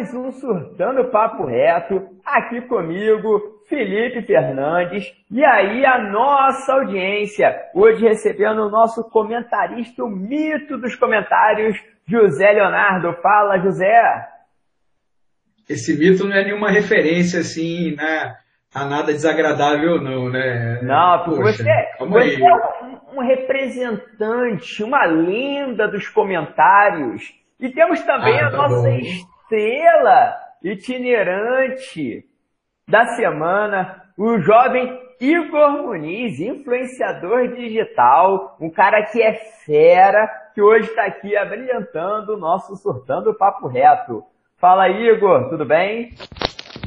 mais um Surtando Papo Reto, aqui comigo, Felipe Fernandes, e aí a nossa audiência, hoje recebendo o nosso comentarista, o mito dos comentários, José Leonardo. Fala, José! Esse mito não é nenhuma referência, assim, né, a nada desagradável, não, né? Não, porque Poxa, você, você é um, um representante, uma lenda dos comentários, e temos também ah, a tá nossa bom. Estrela itinerante da semana, o jovem Igor Muniz, influenciador digital, um cara que é fera, que hoje está aqui abrilhantando o nosso Surtando Papo Reto. Fala Igor, tudo bem?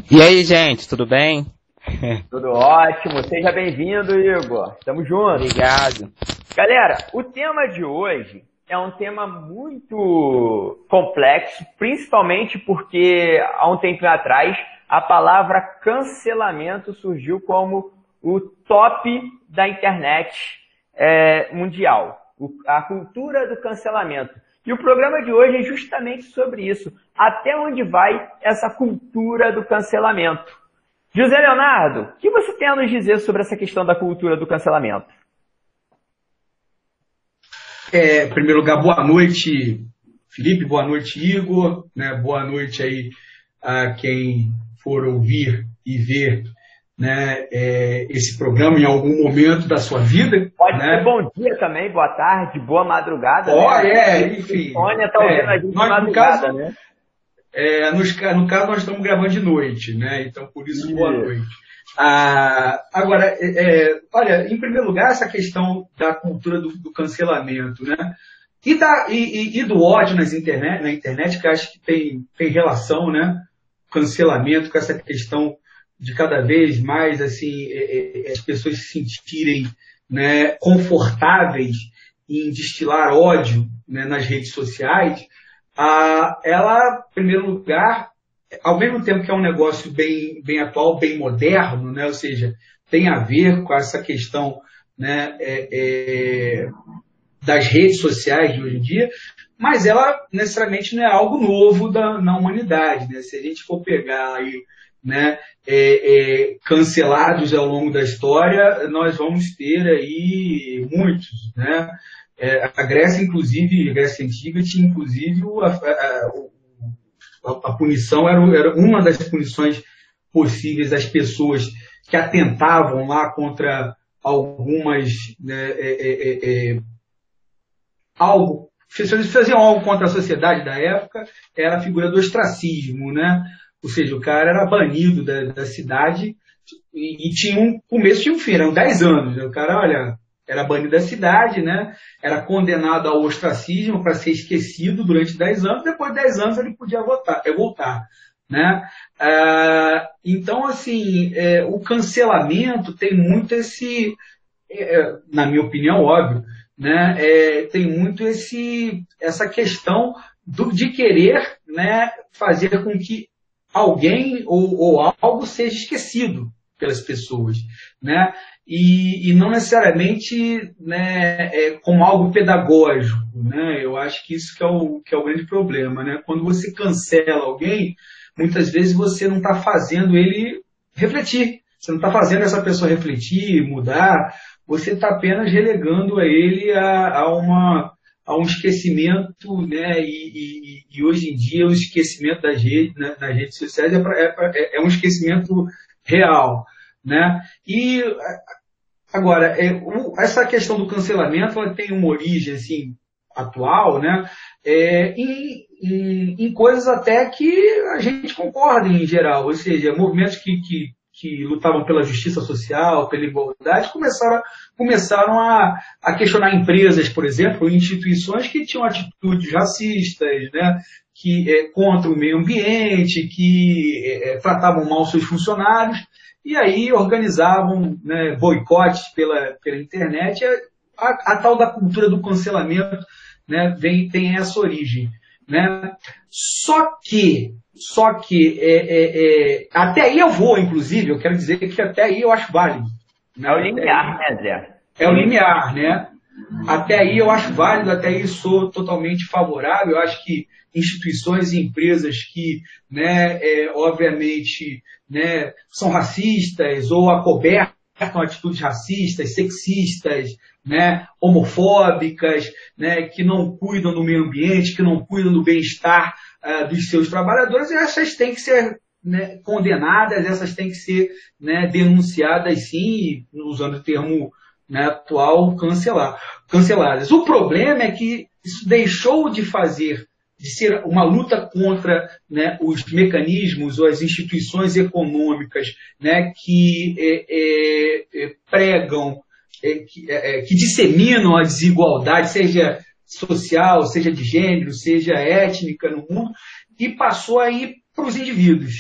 E aí, gente, tudo bem? Tudo ótimo, seja bem-vindo, Igor. Tamo junto. Obrigado. Galera, o tema de hoje é um tema muito complexo, principalmente porque há um tempo atrás a palavra cancelamento surgiu como o top da internet é, mundial, o, a cultura do cancelamento. E o programa de hoje é justamente sobre isso. Até onde vai essa cultura do cancelamento? José Leonardo, o que você tem a nos dizer sobre essa questão da cultura do cancelamento? É, em primeiro lugar, boa noite, Felipe, boa noite, Igor, né, boa noite aí a quem for ouvir e ver né, é, esse programa em algum momento da sua vida. Pode né? ser bom dia também, boa tarde, boa madrugada. Oh, né? é, enfim. Sônia está ouvindo é, a gente nós, madrugada, caso, né? É, nos, no caso, nós estamos gravando de noite, né? Então, por isso, boa noite. Ah, agora, é, é, olha, em primeiro lugar, essa questão da cultura do, do cancelamento, né? E, da, e, e, do ódio nas internet, na internet, que acho que tem, tem relação, né? Cancelamento com essa questão de cada vez mais, assim, é, é, as pessoas se sentirem né, confortáveis em destilar ódio né, nas redes sociais, ah, ela, em primeiro lugar, ao mesmo tempo que é um negócio bem, bem atual, bem moderno, né? ou seja, tem a ver com essa questão né, é, é, das redes sociais de hoje em dia, mas ela necessariamente não é algo novo da, na humanidade. Né? Se a gente for pegar aí, né, é, é cancelados ao longo da história, nós vamos ter aí muitos. Né? É, a Grécia, inclusive, a Grécia Antiga tinha inclusive a, a, a, a punição, era, era, uma das punições possíveis às pessoas que atentavam lá contra algumas. Né, é, é, é, é algo, faziam algo contra a sociedade da época, era a figura do ostracismo, né? Ou seja, o cara era banido da, da cidade e, e, tinha um começo e um fim, eram 10 anos. Né? O cara, olha, era banido da cidade, né? era condenado ao ostracismo para ser esquecido durante 10 anos, depois de 10 anos ele podia votar, é, voltar. Né? Ah, então, assim, é, o cancelamento tem muito esse, é, é, na minha opinião, óbvio, né? É, tem muito esse, essa questão do, de querer né, fazer com que alguém ou, ou algo seja esquecido pelas pessoas, né? E, e não necessariamente né, é, como algo pedagógico, né? Eu acho que isso que é o, que é o grande problema, né? Quando você cancela alguém, muitas vezes você não está fazendo ele refletir, você não está fazendo essa pessoa refletir, mudar, você está apenas relegando a ele a, a uma a um esquecimento, né? E, e, e, hoje em dia o esquecimento das redes, né, nas redes sociais é, pra, é, é, é um esquecimento real. Né? E agora, é, o, essa questão do cancelamento ela tem uma origem assim, atual né? É, em, em, em, coisas até que a gente concorda em geral, ou seja, movimentos que, que, que lutavam pela justiça social, pela igualdade, começaram, começaram a, a questionar empresas, por exemplo, instituições que tinham atitudes racistas, né? que é, contra o meio ambiente, que é, é tratavam mal seus funcionários e aí organizavam né, boicotes pela, pela internet. A, a, tal da cultura do cancelamento né, vem, tem essa origem. Né? Só que, só que é, é, é, até aí eu vou, inclusive, eu quero dizer que até aí eu acho válido. Né? É o limiar, né, Zé? É o limiar, né? Até aí eu acho válido, até aí sou totalmente favorável. Eu acho que instituições e empresas que, né, é, obviamente, né, são racistas ou acobertam atitudes racistas, sexistas, né, homofóbicas, né, que não cuidam do meio ambiente, que não cuidam do bem-estar uh, dos seus trabalhadores, essas têm que ser né, condenadas, essas têm que ser né, denunciadas sim, usando o termo né, atual, cancelar, canceladas. O problema é que isso deixou de fazer, de ser uma luta contra né, os mecanismos ou as instituições econômicas né, que é, é, é pregam, é, que, é, é, que disseminam a desigualdade, seja social, seja de gênero, seja étnica no mundo, e passou a ir para os indivíduos.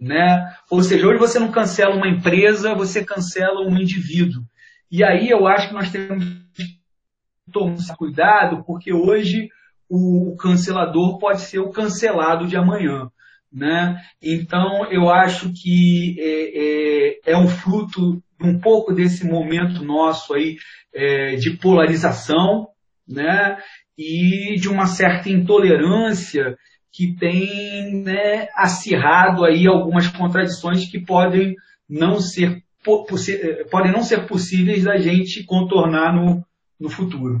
Né? Ou seja, hoje você não cancela uma empresa, você cancela um indivíduo. E aí eu acho que nós temos que tomar cuidado, porque hoje o cancelador pode ser o cancelado de amanhã. Né? Então eu acho que é, é, é um fruto um pouco desse momento nosso aí é, de polarização, né? E de uma certa intolerância que tem né, acirrado aí algumas contradições que podem não ser, podem não ser possíveis da gente contornar no, no futuro.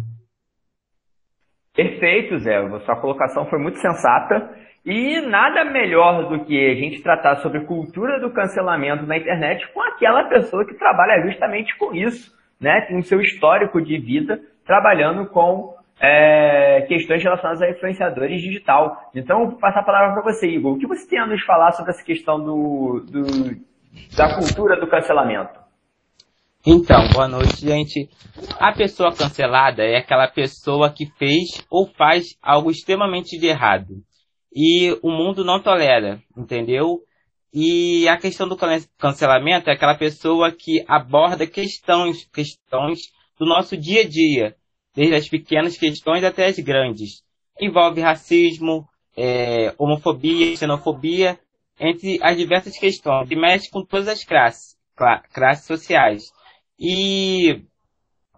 Perfeito, Zé. Sua colocação foi muito sensata. E nada melhor do que a gente tratar sobre cultura do cancelamento na internet com aquela pessoa que trabalha justamente com isso, né? Tem o seu histórico de vida trabalhando com é, questões relacionadas a influenciadores digital. Então, vou passar a palavra para você, Igor. O que você tem a nos falar sobre essa questão do, do, da cultura do cancelamento? Então, boa noite, gente. A pessoa cancelada é aquela pessoa que fez ou faz algo extremamente de errado. E o mundo não tolera, entendeu? E a questão do cancelamento é aquela pessoa que aborda questões, questões do nosso dia a dia, desde as pequenas questões até as grandes. Envolve racismo, é, homofobia, xenofobia, entre as diversas questões, e mexe com todas as classes, classes sociais. E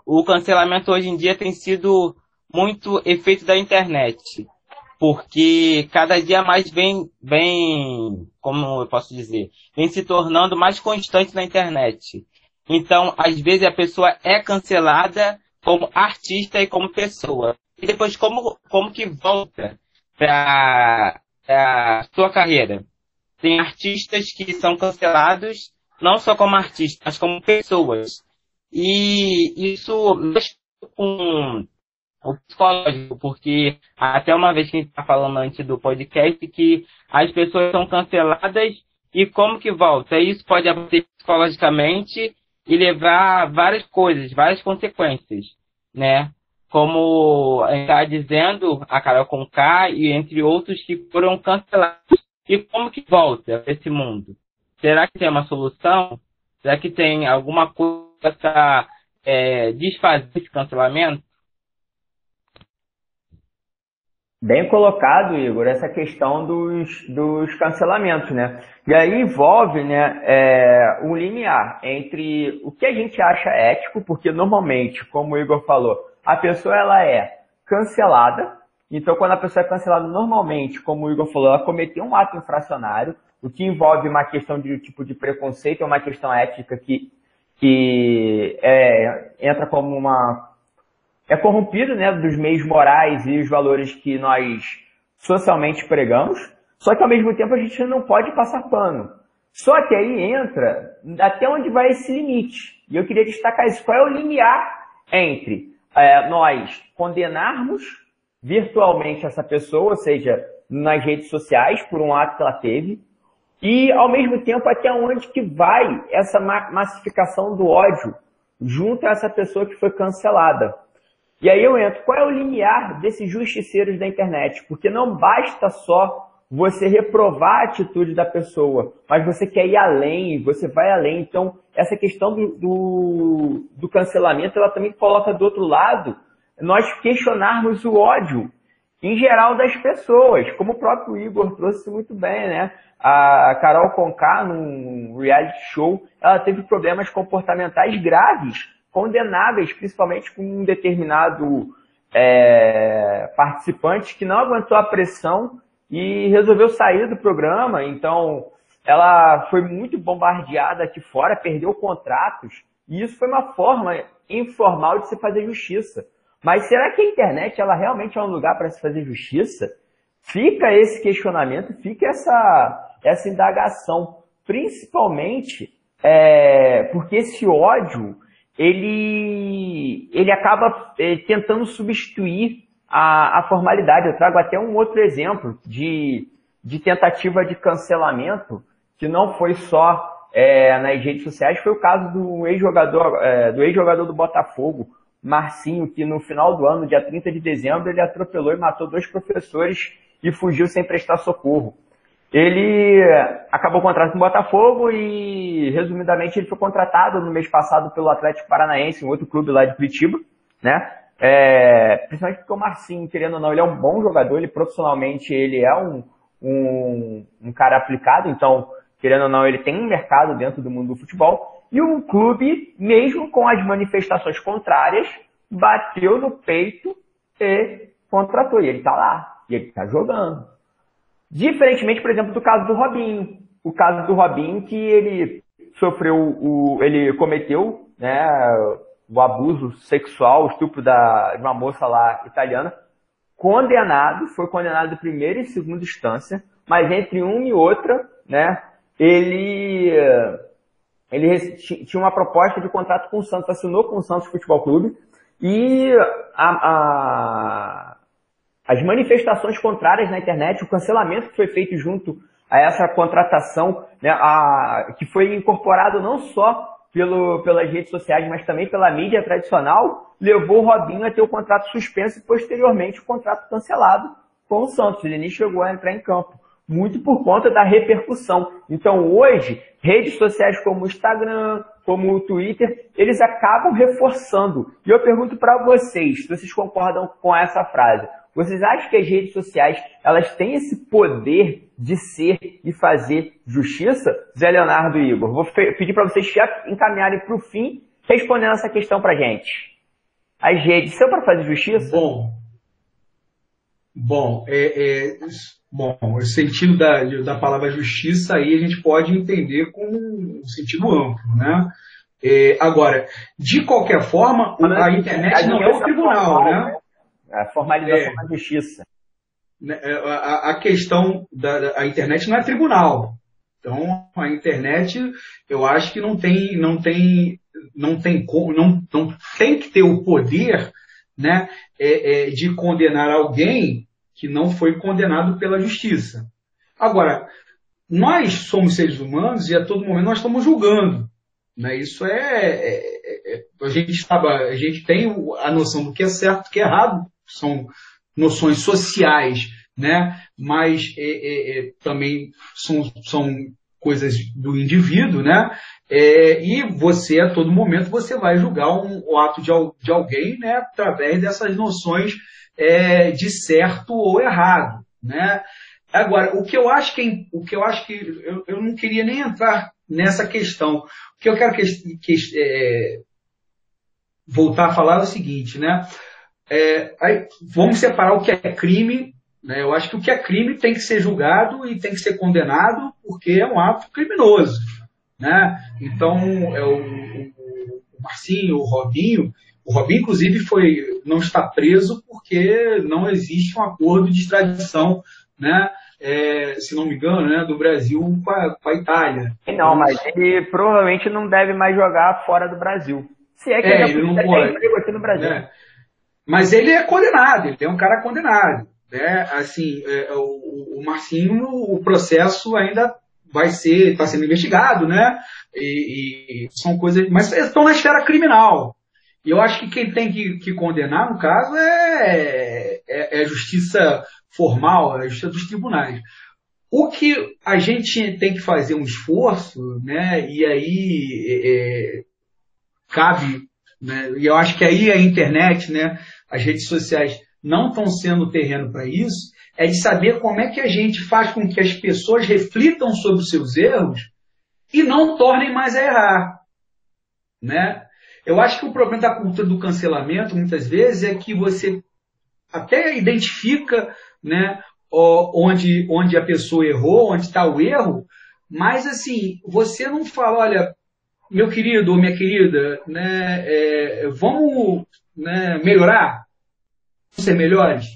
o cancelamento hoje em dia tem sido muito efeito da internet, porque cada dia mais vem, vem, como eu posso dizer, vem se tornando mais constante na internet. Então, às vezes a pessoa é cancelada como artista e como pessoa. E depois como, como que volta para a sua carreira. Tem artistas que são cancelados não só como artistas, mas como pessoas. E isso mexe com o psicológico, porque até uma vez que a gente está falando antes do podcast que as pessoas são canceladas e como que volta? Isso pode acontecer psicologicamente e levar várias coisas, várias consequências, né? Como está dizendo a Carol Conká e entre outros que foram cancelados. E como que volta esse mundo? Será que tem uma solução? Será que tem alguma coisa para é, desfazer esse cancelamento? Bem colocado, Igor, essa questão dos, dos cancelamentos, né? E aí envolve né, é, um limiar entre o que a gente acha ético, porque normalmente, como o Igor falou, a pessoa ela é cancelada, então quando a pessoa é cancelada normalmente, como o Igor falou, ela cometeu um ato infracionário, o que envolve uma questão de tipo de preconceito, é uma questão ética que, que é, entra como uma é corrompido né, dos meios morais e os valores que nós socialmente pregamos, só que ao mesmo tempo a gente não pode passar pano. Só que aí entra até onde vai esse limite. E eu queria destacar isso. Qual é o limiar entre é, nós condenarmos virtualmente essa pessoa, ou seja, nas redes sociais, por um ato que ela teve, e ao mesmo tempo até onde que vai essa massificação do ódio junto a essa pessoa que foi cancelada. E aí eu entro, qual é o limiar desses justiceiros da internet? Porque não basta só você reprovar a atitude da pessoa, mas você quer ir além, você vai além. Então, essa questão do, do, do cancelamento, ela também coloca do outro lado nós questionarmos o ódio em geral das pessoas, como o próprio Igor trouxe muito bem, né? A Carol Conká, num reality show, ela teve problemas comportamentais graves condenáveis, principalmente com um determinado é, participante que não aguentou a pressão e resolveu sair do programa. Então, ela foi muito bombardeada aqui fora, perdeu contratos, e isso foi uma forma informal de se fazer justiça. Mas será que a internet ela realmente é um lugar para se fazer justiça? Fica esse questionamento, fica essa, essa indagação, principalmente é, porque esse ódio ele, ele acaba é, tentando substituir a, a formalidade. Eu trago até um outro exemplo de, de tentativa de cancelamento, que não foi só é, nas redes sociais, foi o caso do ex-jogador é, do ex-jogador do Botafogo, Marcinho, que no final do ano, dia 30 de dezembro, ele atropelou e matou dois professores e fugiu sem prestar socorro. Ele acabou o contrato no Botafogo e, resumidamente, ele foi contratado no mês passado pelo Atlético Paranaense, um outro clube lá de Curitiba, né? É, principalmente porque o Marcinho, querendo ou não, ele é um bom jogador, ele profissionalmente ele é um, um, um cara aplicado, então, querendo ou não, ele tem um mercado dentro do mundo do futebol. E o clube, mesmo com as manifestações contrárias, bateu no peito e contratou. E ele está lá, e ele está jogando. Diferentemente, por exemplo, do caso do Robinho. O caso do Robinho que ele sofreu o. ele cometeu né, o abuso sexual, o estupro da, de uma moça lá italiana, condenado, foi condenado em primeira e segunda instância, mas entre uma e outra, né, ele, ele tinha uma proposta de contrato com o Santos, assinou com o Santos Futebol Clube, e a, a, as manifestações contrárias na internet, o cancelamento que foi feito junto a essa contratação, né, a, que foi incorporado não só pelo, pelas redes sociais, mas também pela mídia tradicional, levou o Robinho a ter o contrato suspenso e posteriormente o contrato cancelado com o Santos. Ele nem chegou a entrar em campo. Muito por conta da repercussão. Então hoje, redes sociais como o Instagram, como o Twitter, eles acabam reforçando. E eu pergunto para vocês, se vocês concordam com essa frase. Vocês acham que as redes sociais elas têm esse poder de ser e fazer justiça? Zé Leonardo e Igor, vou pedir para vocês já encaminharem para o fim, respondendo essa questão para gente. As redes são para fazer justiça? Bom, bom, é, é, bom, o sentido da, da palavra justiça aí a gente pode entender como um sentido amplo, né? É, agora, de qualquer forma, a internet não é o tribunal, né? A formalização é, da justiça. Né, é, a, a questão da a internet não é tribunal. Então, a internet, eu acho que não tem, não tem, não tem, não, não tem que ter o poder, né, é, é, de condenar alguém que não foi condenado pela justiça. Agora, nós somos seres humanos e a todo momento nós estamos julgando. Né? Isso é, é, é a gente a gente tem a noção do que é certo, do que é errado, são noções sociais, né? mas é, é, é, também são, são coisas do indivíduo, né? É, e você, a todo momento, você vai julgar um, o ato de, de alguém né, através dessas noções é, de certo ou errado. Né? Agora, o que eu acho que, o que, eu, acho que eu, eu não queria nem entrar nessa questão. O que eu quero que, que, é, voltar a falar é o seguinte, né? É, aí, vamos separar o que é crime. Né? Eu acho que o que é crime tem que ser julgado e tem que ser condenado porque é um ato criminoso. Né? Então, é o, o Marcinho, o Robinho, o Robinho, inclusive, foi, não está preso porque não existe um acordo de extradição, né? É, se não me engano, né, do Brasil com a, com a Itália. Não, mas ele provavelmente não deve mais jogar fora do Brasil. Se é que é, ele, ele não pode. aqui no Brasil. É. Mas ele é condenado, ele é um cara condenado. Né? Assim, é, o, o Marcinho, o processo ainda vai ser, está sendo investigado, né? E, e, são coisas, mas estão na esfera criminal. E eu acho que quem tem que, que condenar, no caso, é, é, é, a justiça formal, é a justiça dos tribunais. O que a gente tem que fazer um esforço, né? E aí é, cabe né? E eu acho que aí a internet, né, as redes sociais não estão sendo terreno para isso, é de saber como é que a gente faz com que as pessoas reflitam sobre os seus erros e não tornem mais a errar. Né? Eu acho que o problema da cultura do cancelamento, muitas vezes, é que você até identifica né, onde, onde a pessoa errou, onde está o erro, mas assim, você não fala, olha, meu querido ou minha querida, né, é, vamos né, melhorar, ser melhores.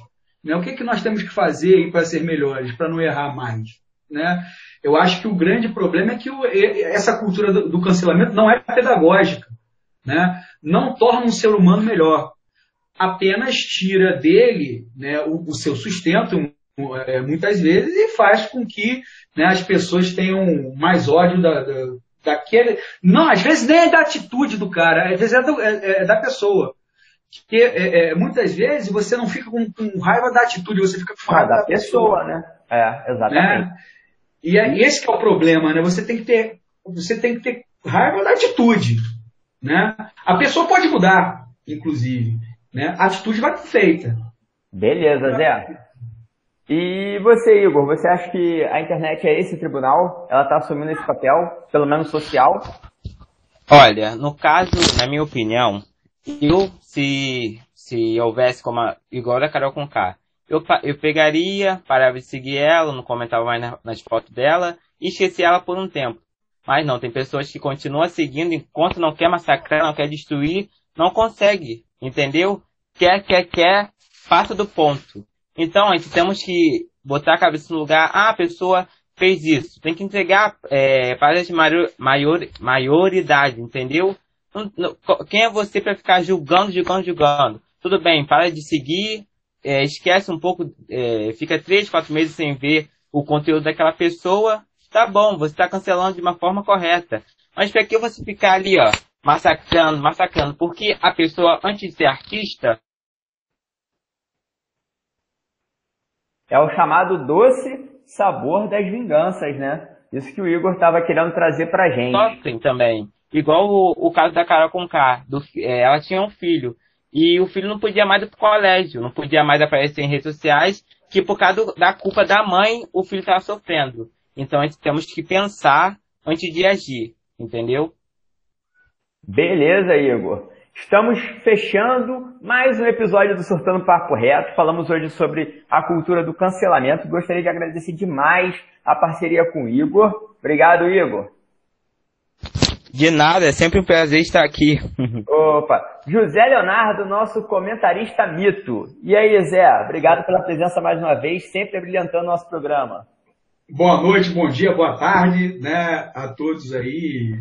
Né? O que, que nós temos que fazer para ser melhores, para não errar mais? Né? Eu acho que o grande problema é que o, essa cultura do, do, cancelamento não é pedagógica. Né? Não torna um ser humano melhor. Apenas tira dele né, o, o seu sustento, é, muitas vezes, e faz com que né, as pessoas tenham mais ódio da, da, daquele. Não, às vezes nem é da atitude do cara, às vezes é, do, é, é da pessoa. Porque é, é, muitas vezes você não fica com, com, raiva da atitude, você fica com raiva ah, da, da pessoa, pessoa, né? É, exatamente. Né? E é esse que é o problema, né? Você tem que ter, você tem que ter raiva da atitude, né? A pessoa pode mudar, inclusive, né? A atitude vai ser feita. Beleza, Zé. E você, Igor, você acha que a internet é esse tribunal? Ela está assumindo esse papel, pelo menos social? Olha, no caso, na minha opinião, eu, se, se houvesse como a, igual a Carol Conká, eu, eu pegaria, parava de seguir ela, não comentava mais na, nas fotos dela e esquecia ela por um tempo. Mas não, tem pessoas que continuam seguindo enquanto não quer massacrar, não quer destruir, não consegue, entendeu? Quer, quer, quer, passa do ponto. Então, a gente temos que botar a cabeça no lugar. Ah, a pessoa fez isso. Tem que entregar é, para de maior, maior, maioridade, entendeu? Quem é você para ficar julgando, julgando, julgando? Tudo bem, para de seguir, é, esquece um pouco, é, fica três, quatro meses sem ver o conteúdo daquela pessoa. Tá bom, você está cancelando de uma forma correta. Mas para que você ficar ali, ó, massacrando, massacrando? Porque a pessoa, antes de ser artista, É o chamado doce sabor das vinganças, né? Isso que o Igor estava querendo trazer pra gente. Sofrem também. Igual o, o caso da Carol Conká. Do, é, ela tinha um filho. E o filho não podia mais ir pro colégio, não podia mais aparecer em redes sociais, que por causa da culpa da mãe, o filho estava sofrendo. Então, temos que pensar antes de agir, entendeu? Beleza, Igor. Estamos fechando mais um episódio do Surtando Papo Reto. Falamos hoje sobre a cultura do cancelamento. Gostaria de agradecer demais a parceria com o Igor. Obrigado, Igor. De nada, é sempre um prazer estar aqui. Opa! José Leonardo, nosso comentarista mito. E aí, Zé, obrigado pela presença mais uma vez, sempre brilhantando o nosso programa. Boa noite, bom dia, boa tarde, né, a todos aí,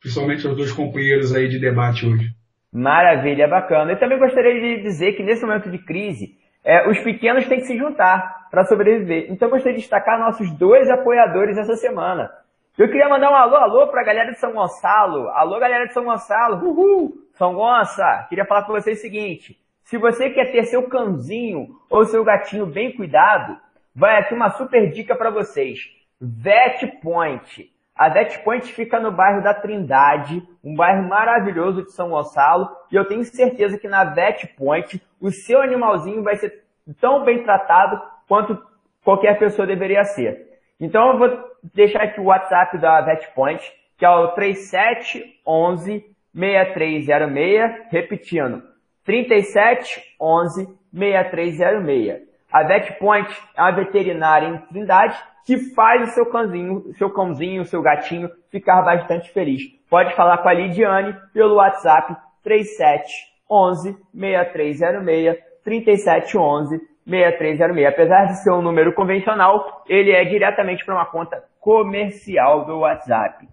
principalmente aos dois companheiros aí de debate hoje. Maravilha, bacana. Eu também gostaria de dizer que nesse momento de crise, é, os pequenos têm que se juntar para sobreviver. Então gostaria de destacar nossos dois apoiadores essa semana. Eu queria mandar um alô, alô para a galera de São Gonçalo. Alô, galera de São Gonçalo. Uhul! São Gonça, queria falar com vocês o seguinte. Se você quer ter seu cãozinho ou seu gatinho bem cuidado, vai aqui uma super dica para vocês. Vet Point. A Vet Point fica no bairro da Trindade, um bairro maravilhoso de São Gonçalo, e eu tenho certeza que na Vet Point o seu animalzinho vai ser tão bem tratado quanto qualquer pessoa deveria ser. Então eu vou deixar aqui o WhatsApp da Vet Point, que é o 3711 6306, repetindo, 3711 6306. A Vet Point é uma veterinária em Trindade que faz o seu cãozinho, seu cãozinho, seu gatinho ficar bastante feliz. Pode falar com a Lidiane pelo WhatsApp 3711 6306 3711 6306. Apesar de ser um número convencional, ele é diretamente para uma conta comercial do WhatsApp.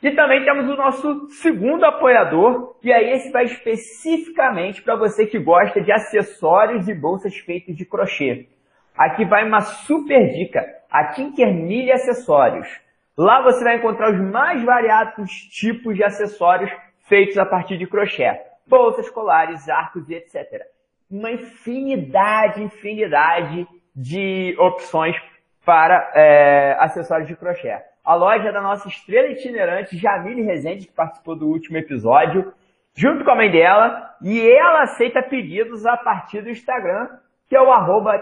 E também temos o nosso segundo apoiador, e aí esse vai especificamente para você que gosta de acessórios e bolsas feitos de crochê. Aqui vai uma super dica, a Tinker Milha Acessórios. Lá você vai encontrar os mais variados tipos de acessórios feitos a partir de crochê. Bolsas, colares, arcos e etc. Uma infinidade, infinidade de opções para é, acessórios de crochê. A loja da nossa estrela itinerante, Jamile Rezende, que participou do último episódio, junto com a mãe dela, e ela aceita pedidos a partir do Instagram que é o arroba.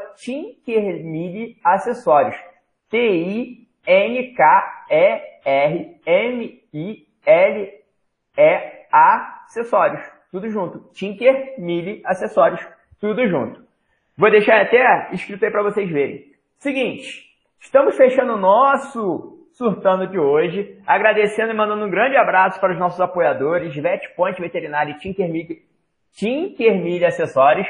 T-I-N-K-E-R-M-I-L-E acessórios, tudo junto. Tinker Mille Acessórios, tudo junto. Vou deixar até escrito aí para vocês verem. Seguinte, estamos fechando o nosso surtando de hoje, agradecendo e mandando um grande abraço para os nossos apoiadores, Vet Point Veterinário e Tinker Mille, Tinker Mille Acessórios.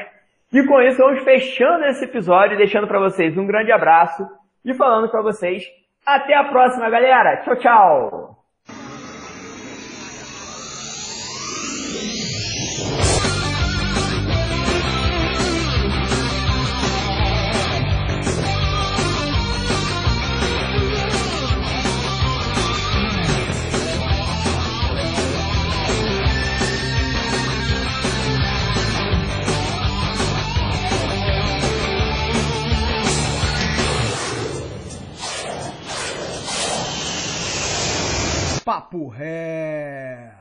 E com isso vamos fechando esse episódio, deixando para vocês um grande abraço e falando para vocês até a próxima, galera. Tchau, tchau. Papo Ré.